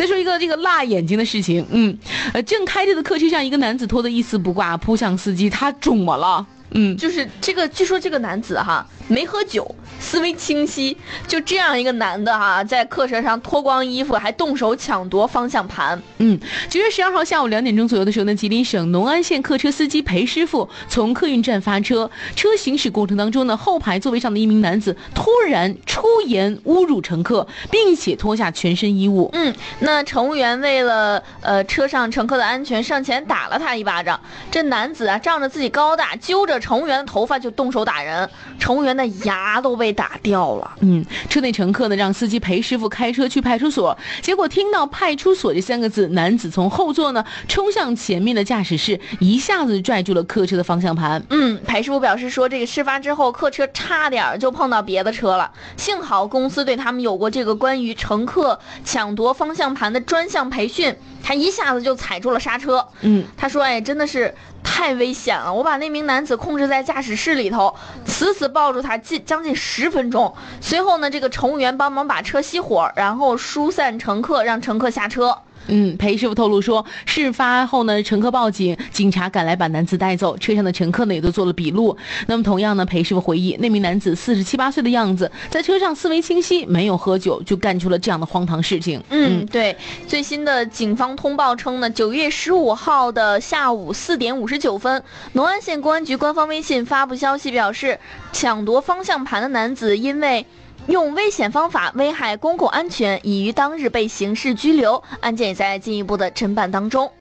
再说一个这个辣眼睛的事情，嗯，呃，正开着的客车上，一个男子脱得一丝不挂，扑向司机，他肿么了？嗯，就是这个，据说这个男子哈没喝酒，思维清晰，就这样一个男的哈，在客车上脱光衣服，还动手抢夺方向盘。嗯，九月十二号下午两点钟左右的时候呢，吉林省农安县客车司机裴师傅从客运站发车，车行驶过程当中呢，后排座位上的一名男子突然出言侮辱乘客，并且脱下全身衣物。嗯，那乘务员为了呃车上乘客的安全，上前打了他一巴掌。这男子啊，仗着自己高大，揪着。乘务员的头发就动手打人，乘务员的牙都被打打掉了。嗯，车内乘客呢让司机裴师傅开车去派出所，结果听到派出所这三个字，男子从后座呢冲向前面的驾驶室，一下子拽住了客车的方向盘。嗯，裴师傅表示说，这个事发之后，客车差点就碰到别的车了，幸好公司对他们有过这个关于乘客抢夺方向盘的专项培训，他一下子就踩住了刹车。嗯，他说，哎，真的是。太危险了！我把那名男子控制在驾驶室里头，死死抱住他近将近十分钟。随后呢，这个乘务员帮忙把车熄火，然后疏散乘客，让乘客下车。嗯，裴师傅透露说，事发后呢，乘客报警，警察赶来把男子带走，车上的乘客呢也都做了笔录。那么同样呢，裴师傅回忆，那名男子四十七八岁的样子，在车上思维清晰，没有喝酒，就干出了这样的荒唐事情。嗯，对。最新的警方通报称呢，九月十五号的下午四点五十九分，农安县公安局官方微信发布消息表示，抢夺方向盘的男子因为。用危险方法危害公共安全，已于当日被刑事拘留，案件也在进一步的侦办当中。